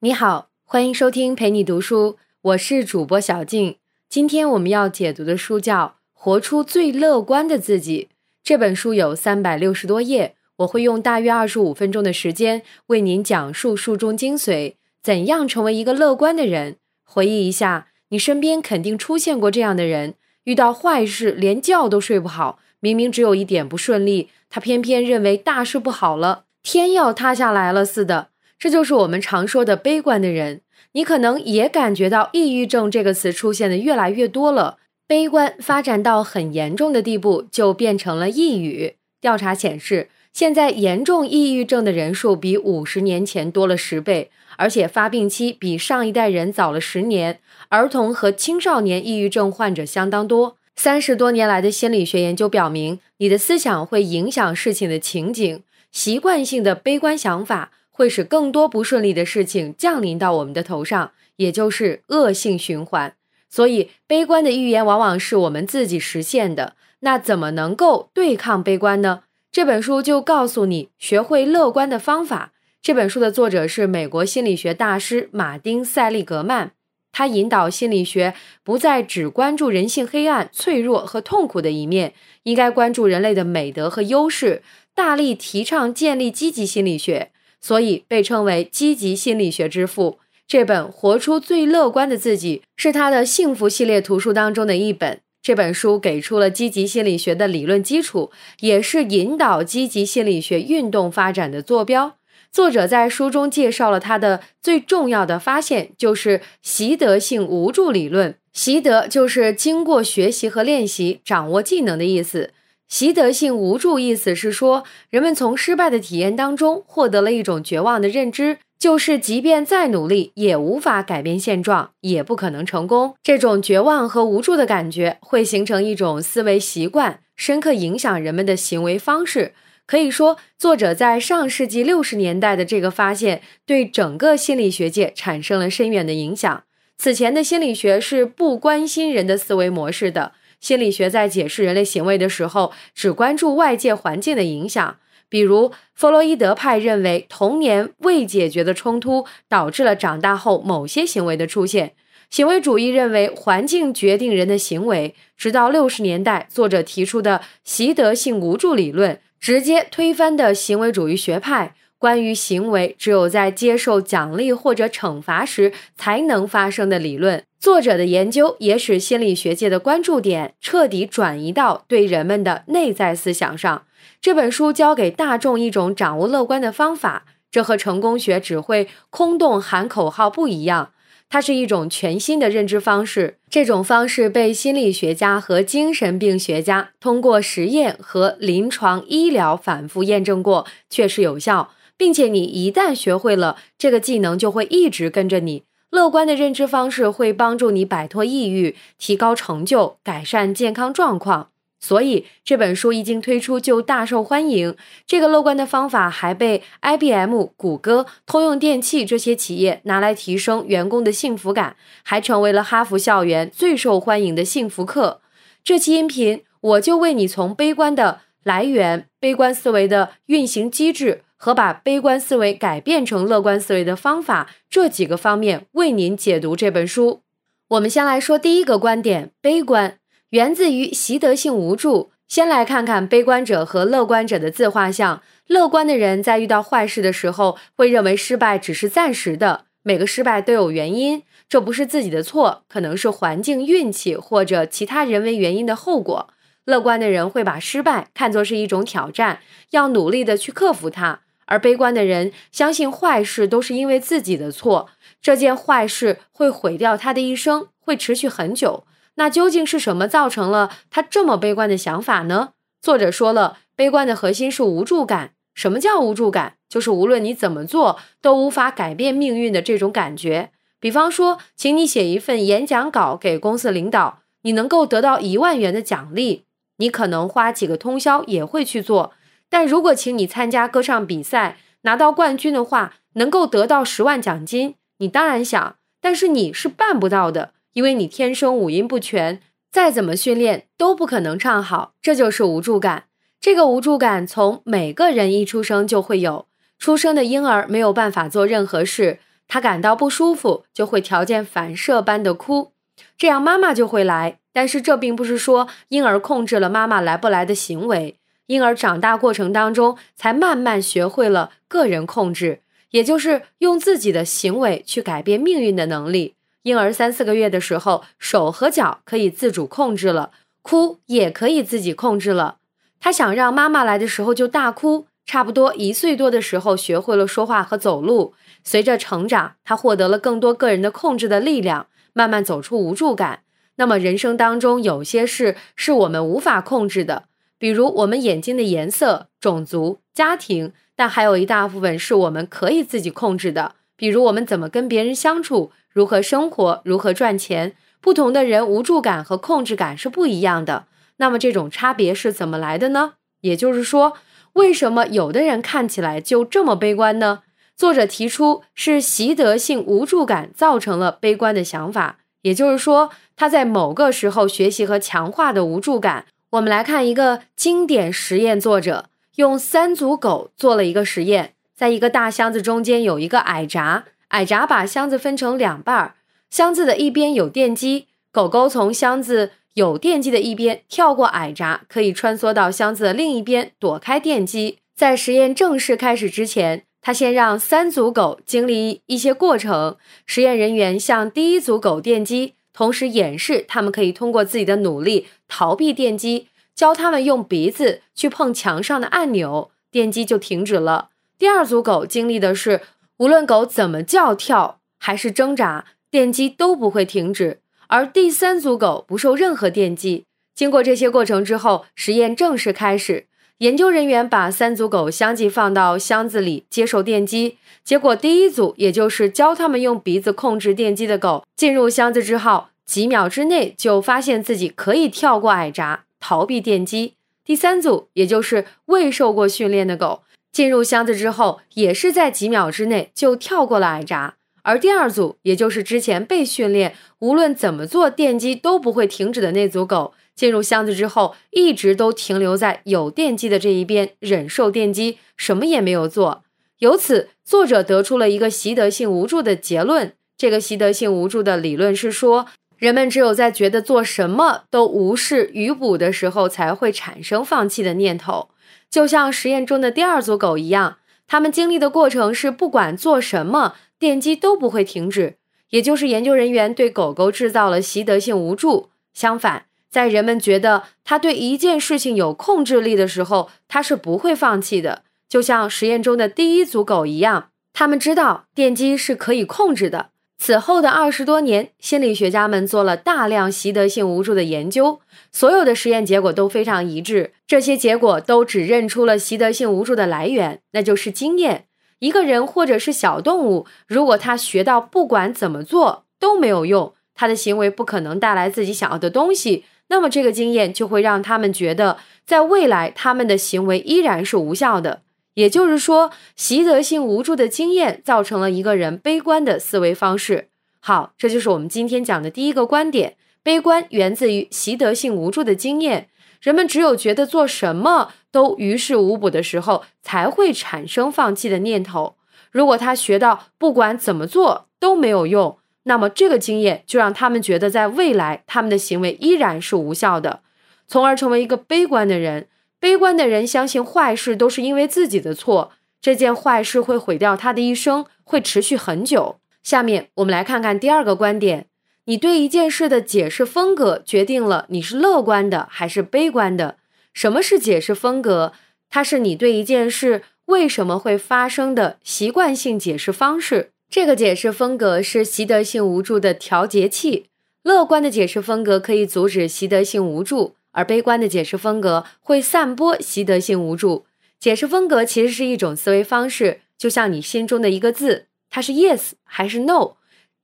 你好，欢迎收听陪你读书，我是主播小静。今天我们要解读的书叫《活出最乐观的自己》。这本书有三百六十多页，我会用大约二十五分钟的时间为您讲述书中精髓，怎样成为一个乐观的人。回忆一下，你身边肯定出现过这样的人：遇到坏事连觉都睡不好，明明只有一点不顺利，他偏偏认为大事不好了，天要塌下来了似的。这就是我们常说的悲观的人，你可能也感觉到“抑郁症”这个词出现的越来越多了。悲观发展到很严重的地步，就变成了抑郁。调查显示，现在严重抑郁症的人数比五十年前多了十倍，而且发病期比上一代人早了十年。儿童和青少年抑郁症患者相当多。三十多年来的心理学研究表明，你的思想会影响事情的情景，习惯性的悲观想法。会使更多不顺利的事情降临到我们的头上，也就是恶性循环。所以，悲观的预言往往是我们自己实现的。那怎么能够对抗悲观呢？这本书就告诉你学会乐观的方法。这本书的作者是美国心理学大师马丁·塞利格曼，他引导心理学不再只关注人性黑暗、脆弱和痛苦的一面，应该关注人类的美德和优势，大力提倡建立积极心理学。所以被称为积极心理学之父。这本《活出最乐观的自己》是他的幸福系列图书当中的一本。这本书给出了积极心理学的理论基础，也是引导积极心理学运动发展的坐标。作者在书中介绍了他的最重要的发现，就是习得性无助理论。习得就是经过学习和练习掌握技能的意思。习得性无助意思是说，人们从失败的体验当中获得了一种绝望的认知，就是即便再努力，也无法改变现状，也不可能成功。这种绝望和无助的感觉会形成一种思维习惯，深刻影响人们的行为方式。可以说，作者在上世纪六十年代的这个发现，对整个心理学界产生了深远的影响。此前的心理学是不关心人的思维模式的。心理学在解释人类行为的时候，只关注外界环境的影响。比如，弗洛伊德派认为童年未解决的冲突导致了长大后某些行为的出现。行为主义认为环境决定人的行为。直到六十年代，作者提出的习得性无助理论直接推翻的行为主义学派。关于行为只有在接受奖励或者惩罚时才能发生的理论，作者的研究也使心理学界的关注点彻底转移到对人们的内在思想上。这本书教给大众一种掌握乐观的方法，这和成功学只会空洞喊口号不一样，它是一种全新的认知方式。这种方式被心理学家和精神病学家通过实验和临床医疗反复验证过，确实有效。并且你一旦学会了这个技能，就会一直跟着你。乐观的认知方式会帮助你摆脱抑郁，提高成就，改善健康状况。所以这本书一经推出就大受欢迎。这个乐观的方法还被 IBM、谷歌、通用电气这些企业拿来提升员工的幸福感，还成为了哈佛校园最受欢迎的幸福课。这期音频我就为你从悲观的来源、悲观思维的运行机制。和把悲观思维改变成乐观思维的方法，这几个方面为您解读这本书。我们先来说第一个观点：悲观源自于习得性无助。先来看看悲观者和乐观者的自画像。乐观的人在遇到坏事的时候，会认为失败只是暂时的，每个失败都有原因，这不是自己的错，可能是环境、运气或者其他人为原因的后果。乐观的人会把失败看作是一种挑战，要努力的去克服它。而悲观的人相信坏事都是因为自己的错，这件坏事会毁掉他的一生，会持续很久。那究竟是什么造成了他这么悲观的想法呢？作者说了，悲观的核心是无助感。什么叫无助感？就是无论你怎么做都无法改变命运的这种感觉。比方说，请你写一份演讲稿给公司领导，你能够得到一万元的奖励，你可能花几个通宵也会去做。但如果请你参加歌唱比赛拿到冠军的话，能够得到十万奖金，你当然想，但是你是办不到的，因为你天生五音不全，再怎么训练都不可能唱好。这就是无助感。这个无助感从每个人一出生就会有。出生的婴儿没有办法做任何事，他感到不舒服，就会条件反射般的哭，这样妈妈就会来。但是这并不是说婴儿控制了妈妈来不来的行为，婴儿长大过程当中才慢慢学会了个人控制，也就是用自己的行为去改变命运的能力。婴儿三四个月的时候，手和脚可以自主控制了，哭也可以自己控制了。他想让妈妈来的时候就大哭。差不多一岁多的时候，学会了说话和走路。随着成长，他获得了更多个人的控制的力量，慢慢走出无助感。那么，人生当中有些事是我们无法控制的，比如我们眼睛的颜色、种族、家庭，但还有一大部分是我们可以自己控制的，比如我们怎么跟别人相处，如何生活，如何赚钱。不同的人无助感和控制感是不一样的。那么，这种差别是怎么来的呢？也就是说。为什么有的人看起来就这么悲观呢？作者提出是习得性无助感造成了悲观的想法，也就是说他在某个时候学习和强化的无助感。我们来看一个经典实验，作者用三组狗做了一个实验，在一个大箱子中间有一个矮闸，矮闸把箱子分成两半，箱子的一边有电机，狗狗从箱子。有电机的一边跳过矮闸，可以穿梭到箱子的另一边躲开电机。在实验正式开始之前，他先让三组狗经历一些过程。实验人员向第一组狗电击，同时演示他们可以通过自己的努力逃避电击，教他们用鼻子去碰墙上的按钮，电击就停止了。第二组狗经历的是，无论狗怎么叫、跳还是挣扎，电击都不会停止。而第三组狗不受任何电击。经过这些过程之后，实验正式开始。研究人员把三组狗相继放到箱子里接受电击。结果，第一组，也就是教他们用鼻子控制电击的狗，进入箱子之后，几秒之内就发现自己可以跳过矮闸，逃避电击。第三组，也就是未受过训练的狗，进入箱子之后，也是在几秒之内就跳过了矮闸。而第二组，也就是之前被训练，无论怎么做电击都不会停止的那组狗，进入箱子之后，一直都停留在有电击的这一边，忍受电击，什么也没有做。由此，作者得出了一个习得性无助的结论。这个习得性无助的理论是说，人们只有在觉得做什么都无事于补的时候，才会产生放弃的念头。就像实验中的第二组狗一样，他们经历的过程是不管做什么。电击都不会停止，也就是研究人员对狗狗制造了习得性无助。相反，在人们觉得他对一件事情有控制力的时候，他是不会放弃的。就像实验中的第一组狗一样，他们知道电击是可以控制的。此后的二十多年，心理学家们做了大量习得性无助的研究，所有的实验结果都非常一致。这些结果都指认出了习得性无助的来源，那就是经验。一个人或者是小动物，如果他学到不管怎么做都没有用，他的行为不可能带来自己想要的东西，那么这个经验就会让他们觉得，在未来他们的行为依然是无效的。也就是说，习得性无助的经验造成了一个人悲观的思维方式。好，这就是我们今天讲的第一个观点：悲观源自于习得性无助的经验。人们只有觉得做什么都于事无补的时候，才会产生放弃的念头。如果他学到不管怎么做都没有用，那么这个经验就让他们觉得在未来他们的行为依然是无效的，从而成为一个悲观的人。悲观的人相信坏事都是因为自己的错，这件坏事会毁掉他的一生，会持续很久。下面我们来看看第二个观点。你对一件事的解释风格决定了你是乐观的还是悲观的。什么是解释风格？它是你对一件事为什么会发生的习惯性解释方式。这个解释风格是习得性无助的调节器。乐观的解释风格可以阻止习得性无助，而悲观的解释风格会散播习得性无助。解释风格其实是一种思维方式，就像你心中的一个字，它是 yes 还是 no。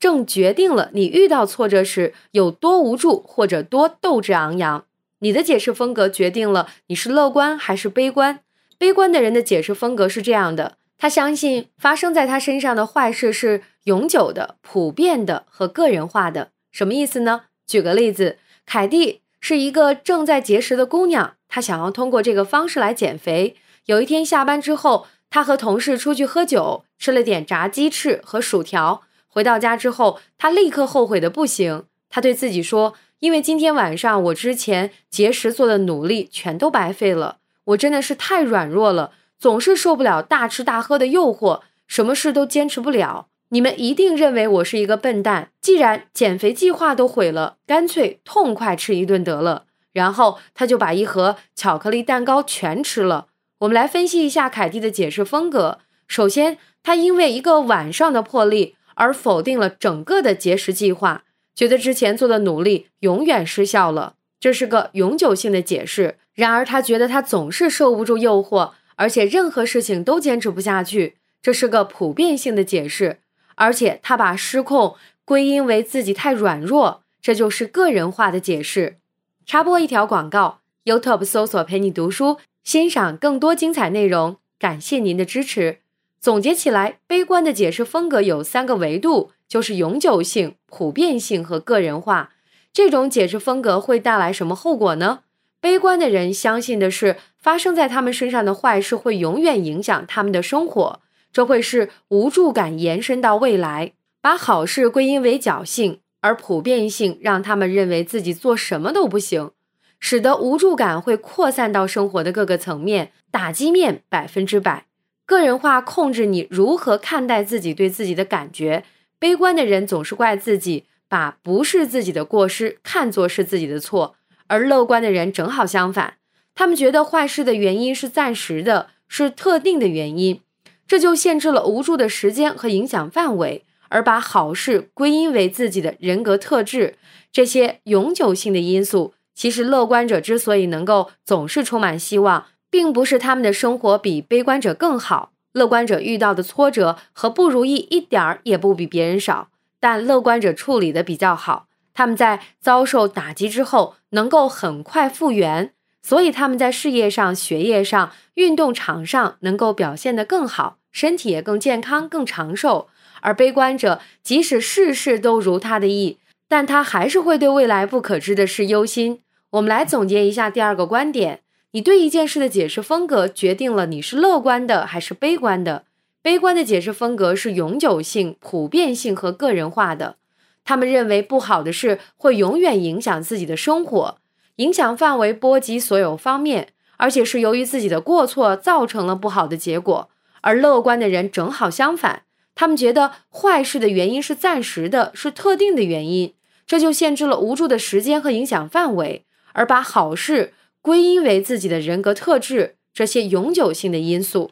正决定了你遇到挫折时有多无助或者多斗志昂扬。你的解释风格决定了你是乐观还是悲观。悲观的人的解释风格是这样的：他相信发生在他身上的坏事是永久的、普遍的和个人化的。什么意思呢？举个例子，凯蒂是一个正在节食的姑娘，她想要通过这个方式来减肥。有一天下班之后。他和同事出去喝酒，吃了点炸鸡翅和薯条。回到家之后，他立刻后悔的不行。他对自己说：“因为今天晚上我之前节食做的努力全都白费了，我真的是太软弱了，总是受不了大吃大喝的诱惑，什么事都坚持不了。你们一定认为我是一个笨蛋。既然减肥计划都毁了，干脆痛快吃一顿得了。”然后他就把一盒巧克力蛋糕全吃了。我们来分析一下凯蒂的解释风格。首先，他因为一个晚上的破例而否定了整个的节食计划，觉得之前做的努力永远失效了，这是个永久性的解释。然而，他觉得他总是受不住诱惑，而且任何事情都坚持不下去，这是个普遍性的解释。而且，他把失控归因为自己太软弱，这就是个人化的解释。插播一条广告：YouTube 搜索“陪你读书”。欣赏更多精彩内容，感谢您的支持。总结起来，悲观的解释风格有三个维度，就是永久性、普遍性和个人化。这种解释风格会带来什么后果呢？悲观的人相信的是，发生在他们身上的坏事会永远影响他们的生活，这会是无助感延伸到未来，把好事归因为侥幸，而普遍性让他们认为自己做什么都不行。使得无助感会扩散到生活的各个层面，打击面百分之百。个人化控制你如何看待自己对自己的感觉。悲观的人总是怪自己，把不是自己的过失看作是自己的错；而乐观的人正好相反，他们觉得坏事的原因是暂时的，是特定的原因，这就限制了无助的时间和影响范围，而把好事归因为自己的人格特质。这些永久性的因素。其实，乐观者之所以能够总是充满希望，并不是他们的生活比悲观者更好。乐观者遇到的挫折和不如意一点儿也不比别人少，但乐观者处理的比较好。他们在遭受打击之后能够很快复原，所以他们在事业上、学业上、运动场上能够表现得更好，身体也更健康、更长寿。而悲观者即使事事都如他的意，但他还是会对未来不可知的事忧心。我们来总结一下第二个观点：你对一件事的解释风格，决定了你是乐观的还是悲观的。悲观的解释风格是永久性、普遍性和个人化的。他们认为不好的事会永远影响自己的生活，影响范围波及所有方面，而且是由于自己的过错造成了不好的结果。而乐观的人正好相反，他们觉得坏事的原因是暂时的，是特定的原因，这就限制了无助的时间和影响范围。而把好事归因为自己的人格特质这些永久性的因素，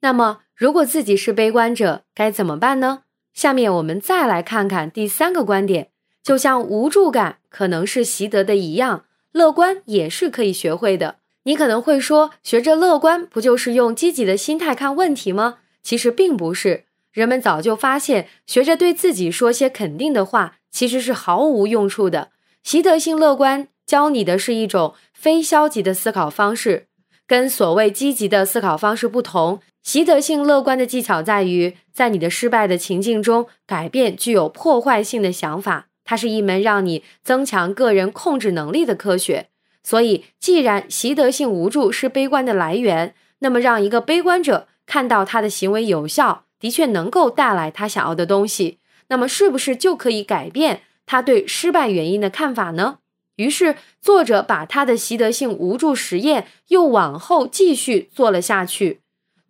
那么如果自己是悲观者，该怎么办呢？下面我们再来看看第三个观点，就像无助感可能是习得的一样，乐观也是可以学会的。你可能会说，学着乐观不就是用积极的心态看问题吗？其实并不是，人们早就发现，学着对自己说些肯定的话，其实是毫无用处的。习得性乐观。教你的是一种非消极的思考方式，跟所谓积极的思考方式不同。习得性乐观的技巧在于，在你的失败的情境中改变具有破坏性的想法。它是一门让你增强个人控制能力的科学。所以，既然习得性无助是悲观的来源，那么让一个悲观者看到他的行为有效，的确能够带来他想要的东西，那么是不是就可以改变他对失败原因的看法呢？于是，作者把他的习得性无助实验又往后继续做了下去。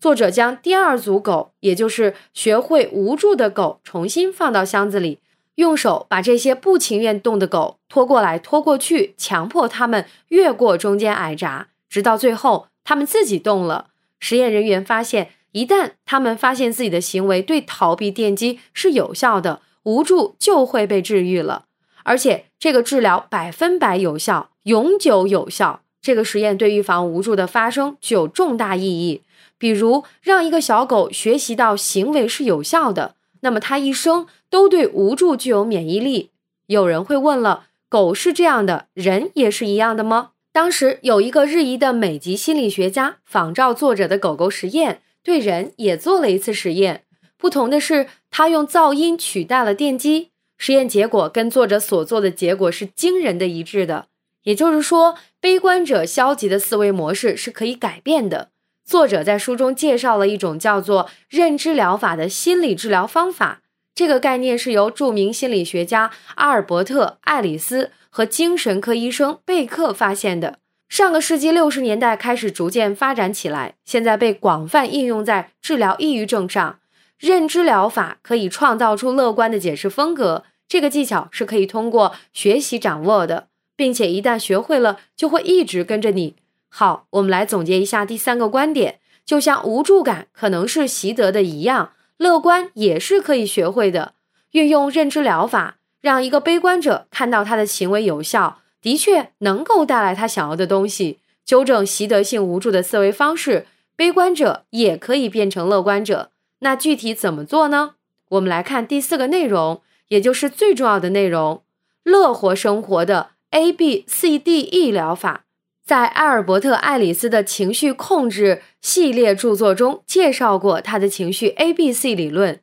作者将第二组狗，也就是学会无助的狗，重新放到箱子里，用手把这些不情愿动的狗拖过来、拖过去，强迫他们越过中间矮闸，直到最后他们自己动了。实验人员发现，一旦他们发现自己的行为对逃避电击是有效的，无助就会被治愈了。而且这个治疗百分百有效，永久有效。这个实验对预防无助的发生具有重大意义。比如，让一个小狗学习到行为是有效的，那么它一生都对无助具有免疫力。有人会问了：狗是这样的，人也是一样的吗？当时有一个日裔的美籍心理学家仿照作者的狗狗实验，对人也做了一次实验。不同的是，他用噪音取代了电击。实验结果跟作者所做的结果是惊人的一致的，也就是说，悲观者消极的思维模式是可以改变的。作者在书中介绍了一种叫做认知疗法的心理治疗方法。这个概念是由著名心理学家阿尔伯特·爱丽丝和精神科医生贝克发现的。上个世纪六十年代开始逐渐发展起来，现在被广泛应用在治疗抑郁症上。认知疗法可以创造出乐观的解释风格，这个技巧是可以通过学习掌握的，并且一旦学会了，就会一直跟着你。好，我们来总结一下第三个观点：就像无助感可能是习得的一样，乐观也是可以学会的。运用认知疗法，让一个悲观者看到他的行为有效。的确能够带来他想要的东西，纠正习得性无助的思维方式。悲观者也可以变成乐观者。那具体怎么做呢？我们来看第四个内容，也就是最重要的内容——乐活生活的 A B C D E 疗法。在艾尔伯特·爱丽丝的情绪控制系列著作中介绍过他的情绪 A B C 理论。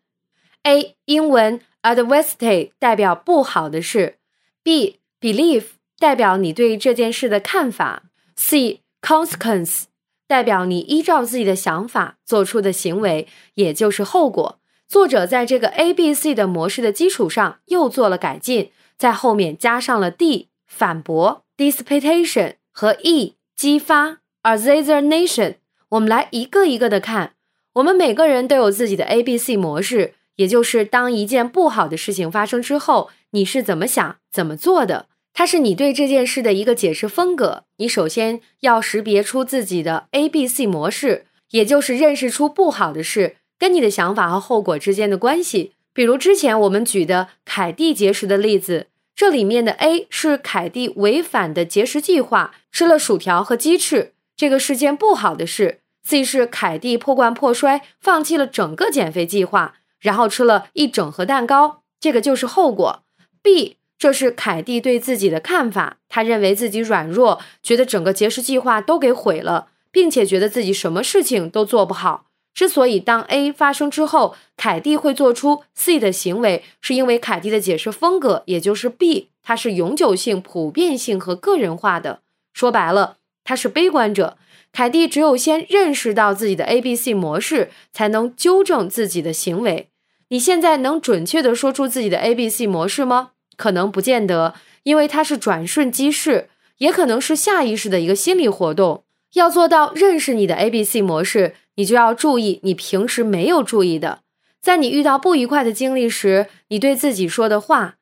A 英文 adversity 代表不好的事，B belief。代表你对这件事的看法。C consequence 代表你依照自己的想法做出的行为，也就是后果。作者在这个 A B C 的模式的基础上又做了改进，在后面加上了 D 反驳 disputation 和 E 激发 assassination。我们来一个一个的看。我们每个人都有自己的 A B C 模式，也就是当一件不好的事情发生之后，你是怎么想、怎么做的。它是你对这件事的一个解释风格。你首先要识别出自己的 A、B、C 模式，也就是认识出不好的事跟你的想法和后果之间的关系。比如之前我们举的凯蒂节食的例子，这里面的 A 是凯蒂违反的节食计划，吃了薯条和鸡翅，这个是件不好的事。C 是凯蒂破罐破摔，放弃了整个减肥计划，然后吃了一整盒蛋糕，这个就是后果。B。这是凯蒂对自己的看法，他认为自己软弱，觉得整个节食计划都给毁了，并且觉得自己什么事情都做不好。之所以当 A 发生之后，凯蒂会做出 C 的行为，是因为凯蒂的解释风格，也就是 B，它是永久性、普遍性和个人化的。说白了，他是悲观者。凯蒂只有先认识到自己的 A、B、C 模式，才能纠正自己的行为。你现在能准确的说出自己的 A、B、C 模式吗？可能不见得，因为它是转瞬即逝，也可能是下意识的一个心理活动。要做到认识你的 A、B、C 模式，你就要注意你平时没有注意的。在你遇到不愉快的经历时，你对自己说的话，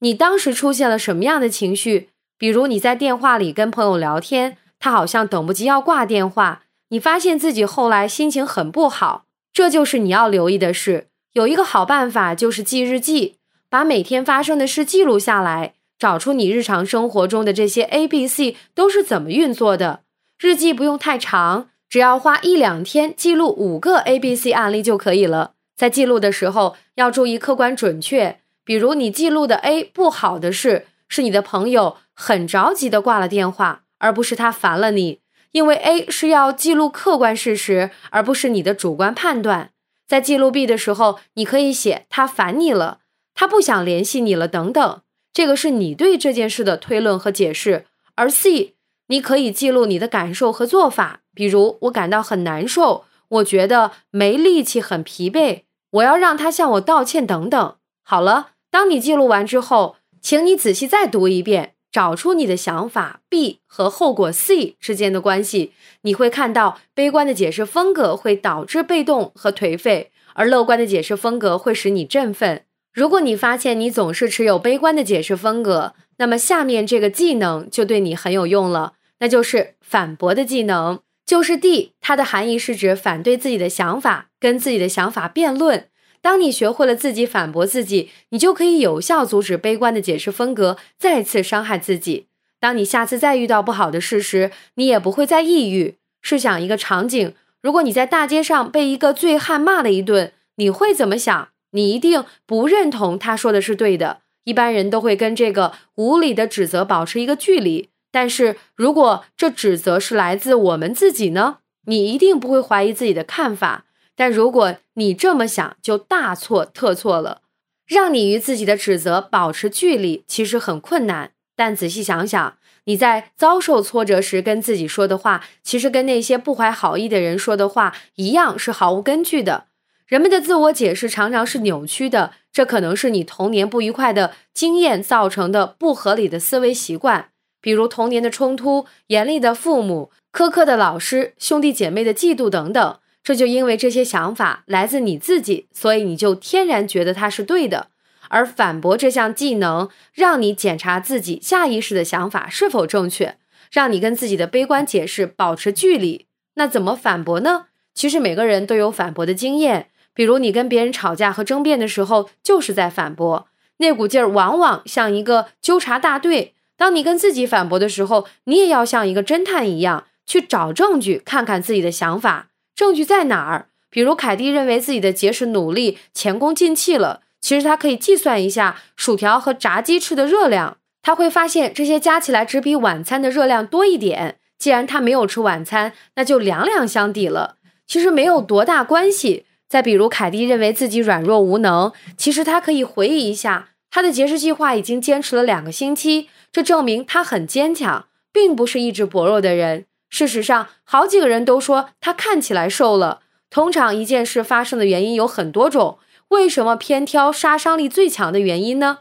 你当时出现了什么样的情绪？比如你在电话里跟朋友聊天，他好像等不及要挂电话，你发现自己后来心情很不好，这就是你要留意的事。有一个好办法就是记日记。把每天发生的事记录下来，找出你日常生活中的这些 A、B、C 都是怎么运作的。日记不用太长，只要花一两天记录五个 A、B、C 案例就可以了。在记录的时候要注意客观准确，比如你记录的 A 不好的事是你的朋友很着急的挂了电话，而不是他烦了你。因为 A 是要记录客观事实，而不是你的主观判断。在记录 B 的时候，你可以写他烦你了。他不想联系你了，等等，这个是你对这件事的推论和解释。而 C，你可以记录你的感受和做法，比如我感到很难受，我觉得没力气，很疲惫，我要让他向我道歉，等等。好了，当你记录完之后，请你仔细再读一遍，找出你的想法 B 和后果 C 之间的关系。你会看到，悲观的解释风格会导致被动和颓废，而乐观的解释风格会使你振奋。如果你发现你总是持有悲观的解释风格，那么下面这个技能就对你很有用了，那就是反驳的技能。就是 D，它的含义是指反对自己的想法，跟自己的想法辩论。当你学会了自己反驳自己，你就可以有效阻止悲观的解释风格再次伤害自己。当你下次再遇到不好的事时，你也不会再抑郁。试想一个场景：如果你在大街上被一个醉汉骂了一顿，你会怎么想？你一定不认同他说的是对的。一般人都会跟这个无理的指责保持一个距离。但是如果这指责是来自我们自己呢？你一定不会怀疑自己的看法。但如果你这么想，就大错特错了。让你与自己的指责保持距离，其实很困难。但仔细想想，你在遭受挫折时跟自己说的话，其实跟那些不怀好意的人说的话一样，是毫无根据的。人们的自我解释常常是扭曲的，这可能是你童年不愉快的经验造成的不合理的思维习惯，比如童年的冲突、严厉的父母、苛刻的老师、兄弟姐妹的嫉妒等等。这就因为这些想法来自你自己，所以你就天然觉得它是对的。而反驳这项技能，让你检查自己下意识的想法是否正确，让你跟自己的悲观解释保持距离。那怎么反驳呢？其实每个人都有反驳的经验，比如你跟别人吵架和争辩的时候，就是在反驳，那股劲儿往往像一个纠察大队。当你跟自己反驳的时候，你也要像一个侦探一样去找证据，看看自己的想法证据在哪儿。比如凯蒂认为自己的节食努力前功尽弃了。其实他可以计算一下薯条和炸鸡翅的热量，他会发现这些加起来只比晚餐的热量多一点。既然他没有吃晚餐，那就两两相抵了。其实没有多大关系。再比如，凯蒂认为自己软弱无能，其实他可以回忆一下，他的节食计划已经坚持了两个星期，这证明他很坚强，并不是意志薄弱的人。事实上，好几个人都说他看起来瘦了。通常一件事发生的原因有很多种。为什么偏挑杀伤力最强的原因呢？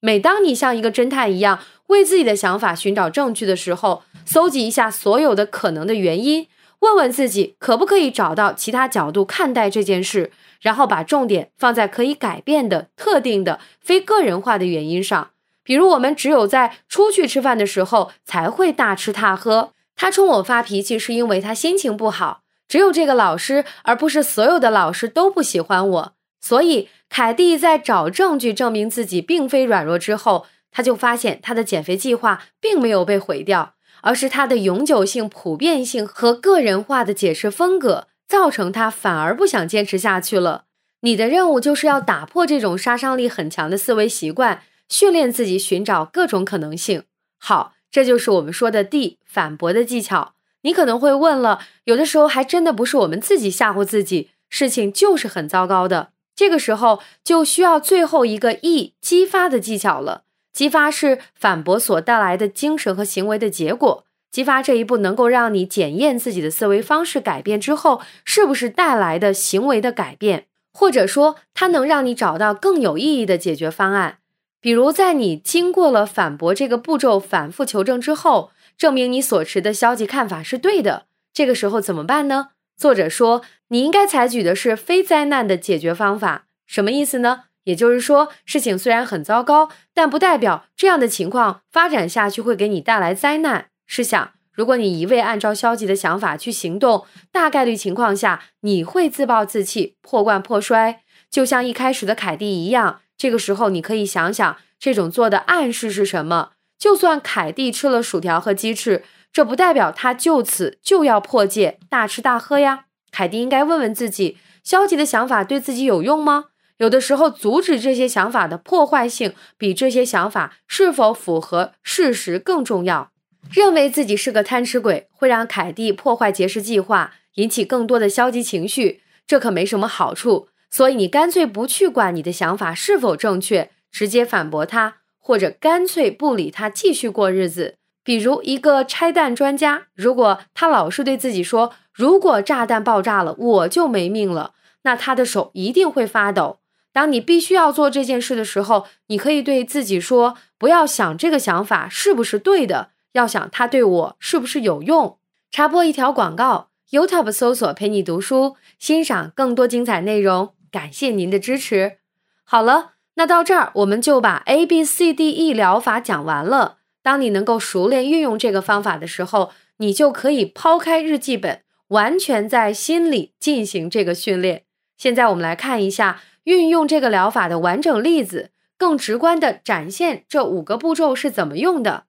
每当你像一个侦探一样为自己的想法寻找证据的时候，搜集一下所有的可能的原因，问问自己可不可以找到其他角度看待这件事，然后把重点放在可以改变的、特定的、非个人化的原因上。比如，我们只有在出去吃饭的时候才会大吃大喝。他冲我发脾气是因为他心情不好。只有这个老师，而不是所有的老师都不喜欢我。所以，凯蒂在找证据证明自己并非软弱之后，他就发现他的减肥计划并没有被毁掉，而是他的永久性、普遍性和个人化的解释风格造成他反而不想坚持下去了。你的任务就是要打破这种杀伤力很强的思维习惯，训练自己寻找各种可能性。好，这就是我们说的 D 反驳的技巧。你可能会问了，有的时候还真的不是我们自己吓唬自己，事情就是很糟糕的。这个时候就需要最后一个 E 激发的技巧了。激发是反驳所带来的精神和行为的结果。激发这一步能够让你检验自己的思维方式改变之后，是不是带来的行为的改变，或者说它能让你找到更有意义的解决方案。比如，在你经过了反驳这个步骤反复求证之后，证明你所持的消极看法是对的。这个时候怎么办呢？作者说。你应该采取的是非灾难的解决方法，什么意思呢？也就是说，事情虽然很糟糕，但不代表这样的情况发展下去会给你带来灾难。试想，如果你一味按照消极的想法去行动，大概率情况下你会自暴自弃、破罐破摔，就像一开始的凯蒂一样。这个时候，你可以想想这种做的暗示是什么。就算凯蒂吃了薯条和鸡翅，这不代表他就此就要破戒大吃大喝呀。凯蒂应该问问自己：消极的想法对自己有用吗？有的时候，阻止这些想法的破坏性比这些想法是否符合事实更重要。认为自己是个贪吃鬼，会让凯蒂破坏节食计划，引起更多的消极情绪，这可没什么好处。所以，你干脆不去管你的想法是否正确，直接反驳他，或者干脆不理他，继续过日子。比如，一个拆弹专家，如果他老是对自己说，如果炸弹爆炸了，我就没命了。那他的手一定会发抖。当你必须要做这件事的时候，你可以对自己说：“不要想这个想法是不是对的，要想它对我是不是有用。”插播一条广告：YouTube 搜索“陪你读书”，欣赏更多精彩内容。感谢您的支持。好了，那到这儿我们就把 A B C D E 疗法讲完了。当你能够熟练运用这个方法的时候，你就可以抛开日记本。完全在心里进行这个训练。现在我们来看一下运用这个疗法的完整例子，更直观的展现这五个步骤是怎么用的。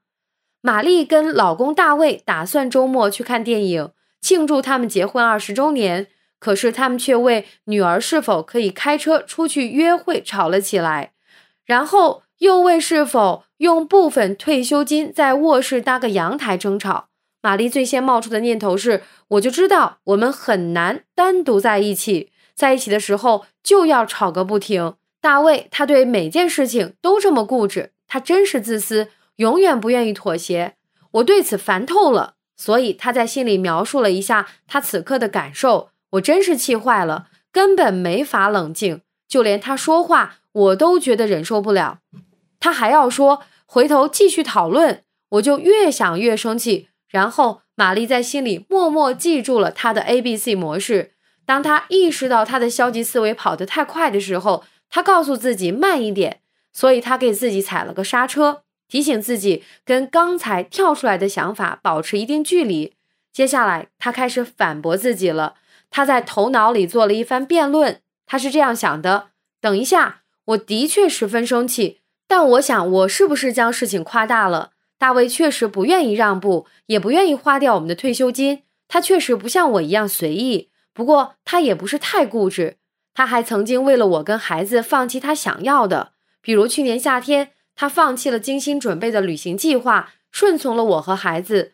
玛丽跟老公大卫打算周末去看电影，庆祝他们结婚二十周年。可是他们却为女儿是否可以开车出去约会吵了起来，然后又为是否用部分退休金在卧室搭个阳台争吵。玛丽最先冒出的念头是：我就知道我们很难单独在一起，在一起的时候就要吵个不停。大卫他对每件事情都这么固执，他真是自私，永远不愿意妥协。我对此烦透了。所以他在信里描述了一下他此刻的感受。我真是气坏了，根本没法冷静，就连他说话我都觉得忍受不了。他还要说回头继续讨论，我就越想越生气。然后玛丽在心里默默记住了他的 A B C 模式。当他意识到他的消极思维跑得太快的时候，他告诉自己慢一点。所以他给自己踩了个刹车。提醒自己跟刚才跳出来的想法保持一定距离。接下来，他开始反驳自己了。他在头脑里做了一番辩论。他是这样想的：等一下，我的确十分生气，但我想，我是不是将事情夸大了？大卫确实不愿意让步，也不愿意花掉我们的退休金。他确实不像我一样随意，不过他也不是太固执。他还曾经为了我跟孩子放弃他想要的，比如去年夏天。他放弃了精心准备的旅行计划，顺从了我和孩子。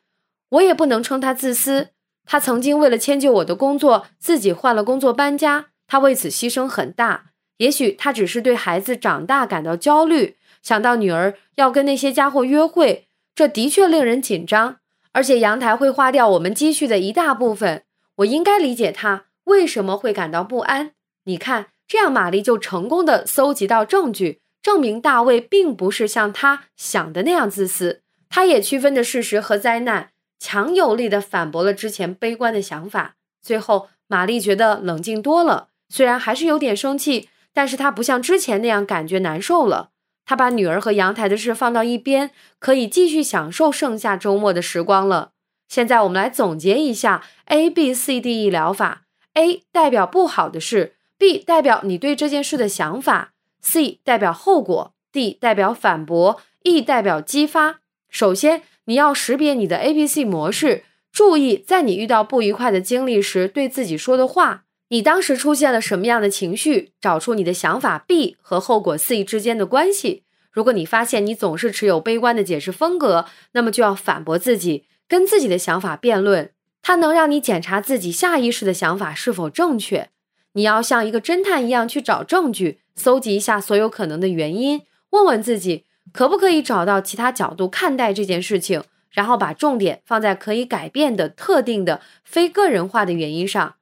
我也不能称他自私。他曾经为了迁就我的工作，自己换了工作搬家，他为此牺牲很大。也许他只是对孩子长大感到焦虑，想到女儿要跟那些家伙约会，这的确令人紧张。而且阳台会花掉我们积蓄的一大部分。我应该理解他为什么会感到不安。你看，这样玛丽就成功的搜集到证据。证明大卫并不是像他想的那样自私，他也区分的事实和灾难，强有力的反驳了之前悲观的想法。最后，玛丽觉得冷静多了，虽然还是有点生气，但是她不像之前那样感觉难受了。她把女儿和阳台的事放到一边，可以继续享受剩下周末的时光了。现在我们来总结一下 A B C D E 疗法：A 代表不好的事，B 代表你对这件事的想法。C 代表后果，D 代表反驳，E 代表激发。首先，你要识别你的 A、B、C 模式，注意在你遇到不愉快的经历时对自己说的话。你当时出现了什么样的情绪？找出你的想法 B 和后果 C 之间的关系。如果你发现你总是持有悲观的解释风格，那么就要反驳自己，跟自己的想法辩论。它能让你检查自己下意识的想法是否正确。你要像一个侦探一样去找证据。搜集一下所有可能的原因，问问自己可不可以找到其他角度看待这件事情，然后把重点放在可以改变的、特定的、非个人化的原因上。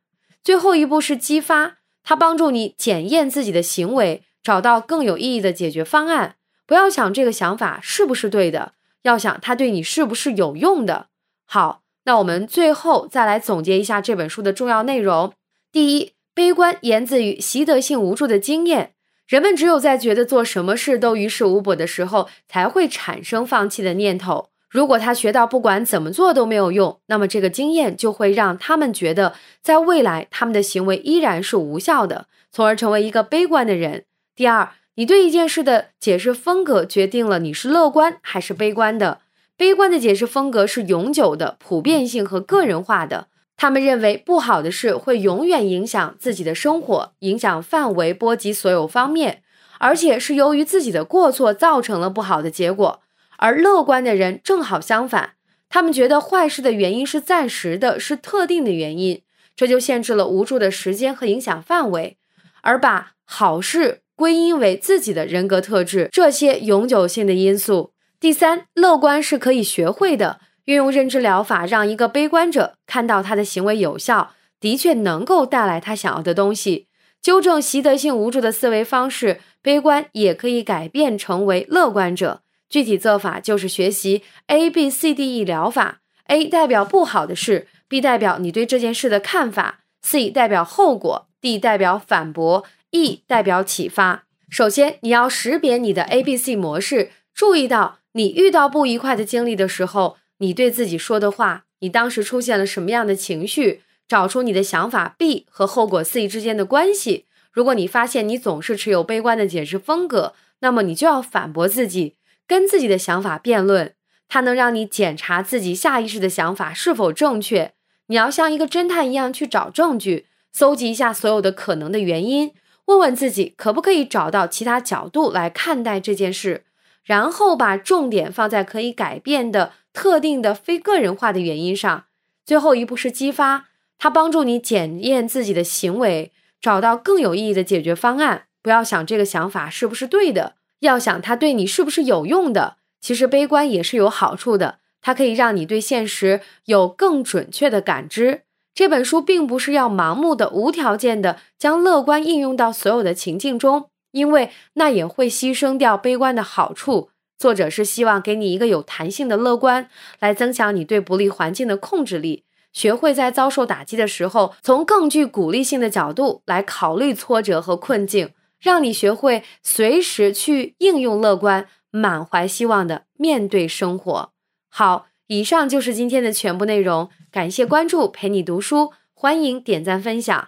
最后一步是激发，它帮助你检验自己的行为，找到更有意义的解决方案。不要想这个想法是不是对的，要想它对你是不是有用的。好，那我们最后再来总结一下这本书的重要内容。第一，悲观源自于习得性无助的经验。人们只有在觉得做什么事都于事无补的时候，才会产生放弃的念头。如果他学到不管怎么做都没有用，那么这个经验就会让他们觉得，在未来他们的行为依然是无效的，从而成为一个悲观的人。第二，你对一件事的解释风格决定了你是乐观还是悲观的。悲观的解释风格是永久的、普遍性和个人化的。他们认为不好的事会永远影响自己的生活，影响范围波及所有方面，而且是由于自己的过错造成了不好的结果。而乐观的人正好相反，他们觉得坏事的原因是暂时的，是特定的原因，这就限制了无助的时间和影响范围，而把好事归因为自己的人格特质这些永久性的因素。第三，乐观是可以学会的。运用认知疗法，让一个悲观者看到他的行为有效，的确能够带来他想要的东西。纠正习得性无助的思维方式，悲观也可以改变成为乐观者。具体做法就是学习 A B C D E 疗法。A 代表不好的事，B 代表你对这件事的看法，C 代表后果，D 代表反驳，E 代表启发。首先，你要识别你的 A B C 模式，注意到你遇到不愉快的经历的时候。你对自己说的话，你当时出现了什么样的情绪？找出你的想法 B 和后果 C 之间的关系。如果你发现你总是持有悲观的解释风格，那么你就要反驳自己，跟自己的想法辩论。它能让你检查自己下意识的想法是否正确。你要像一个侦探一样去找证据，搜集一下所有的可能的原因，问问自己可不可以找到其他角度来看待这件事，然后把重点放在可以改变的。特定的非个人化的原因上，最后一步是激发，它帮助你检验自己的行为，找到更有意义的解决方案。不要想这个想法是不是对的，要想它对你是不是有用的。其实悲观也是有好处的，它可以让你对现实有更准确的感知。这本书并不是要盲目的、无条件的将乐观应用到所有的情境中，因为那也会牺牲掉悲观的好处。作者是希望给你一个有弹性的乐观，来增强你对不利环境的控制力，学会在遭受打击的时候，从更具鼓励性的角度来考虑挫折和困境，让你学会随时去应用乐观，满怀希望的面对生活。好。以上就是今天的全部内容，感谢关注，陪你读书，欢迎点赞分享，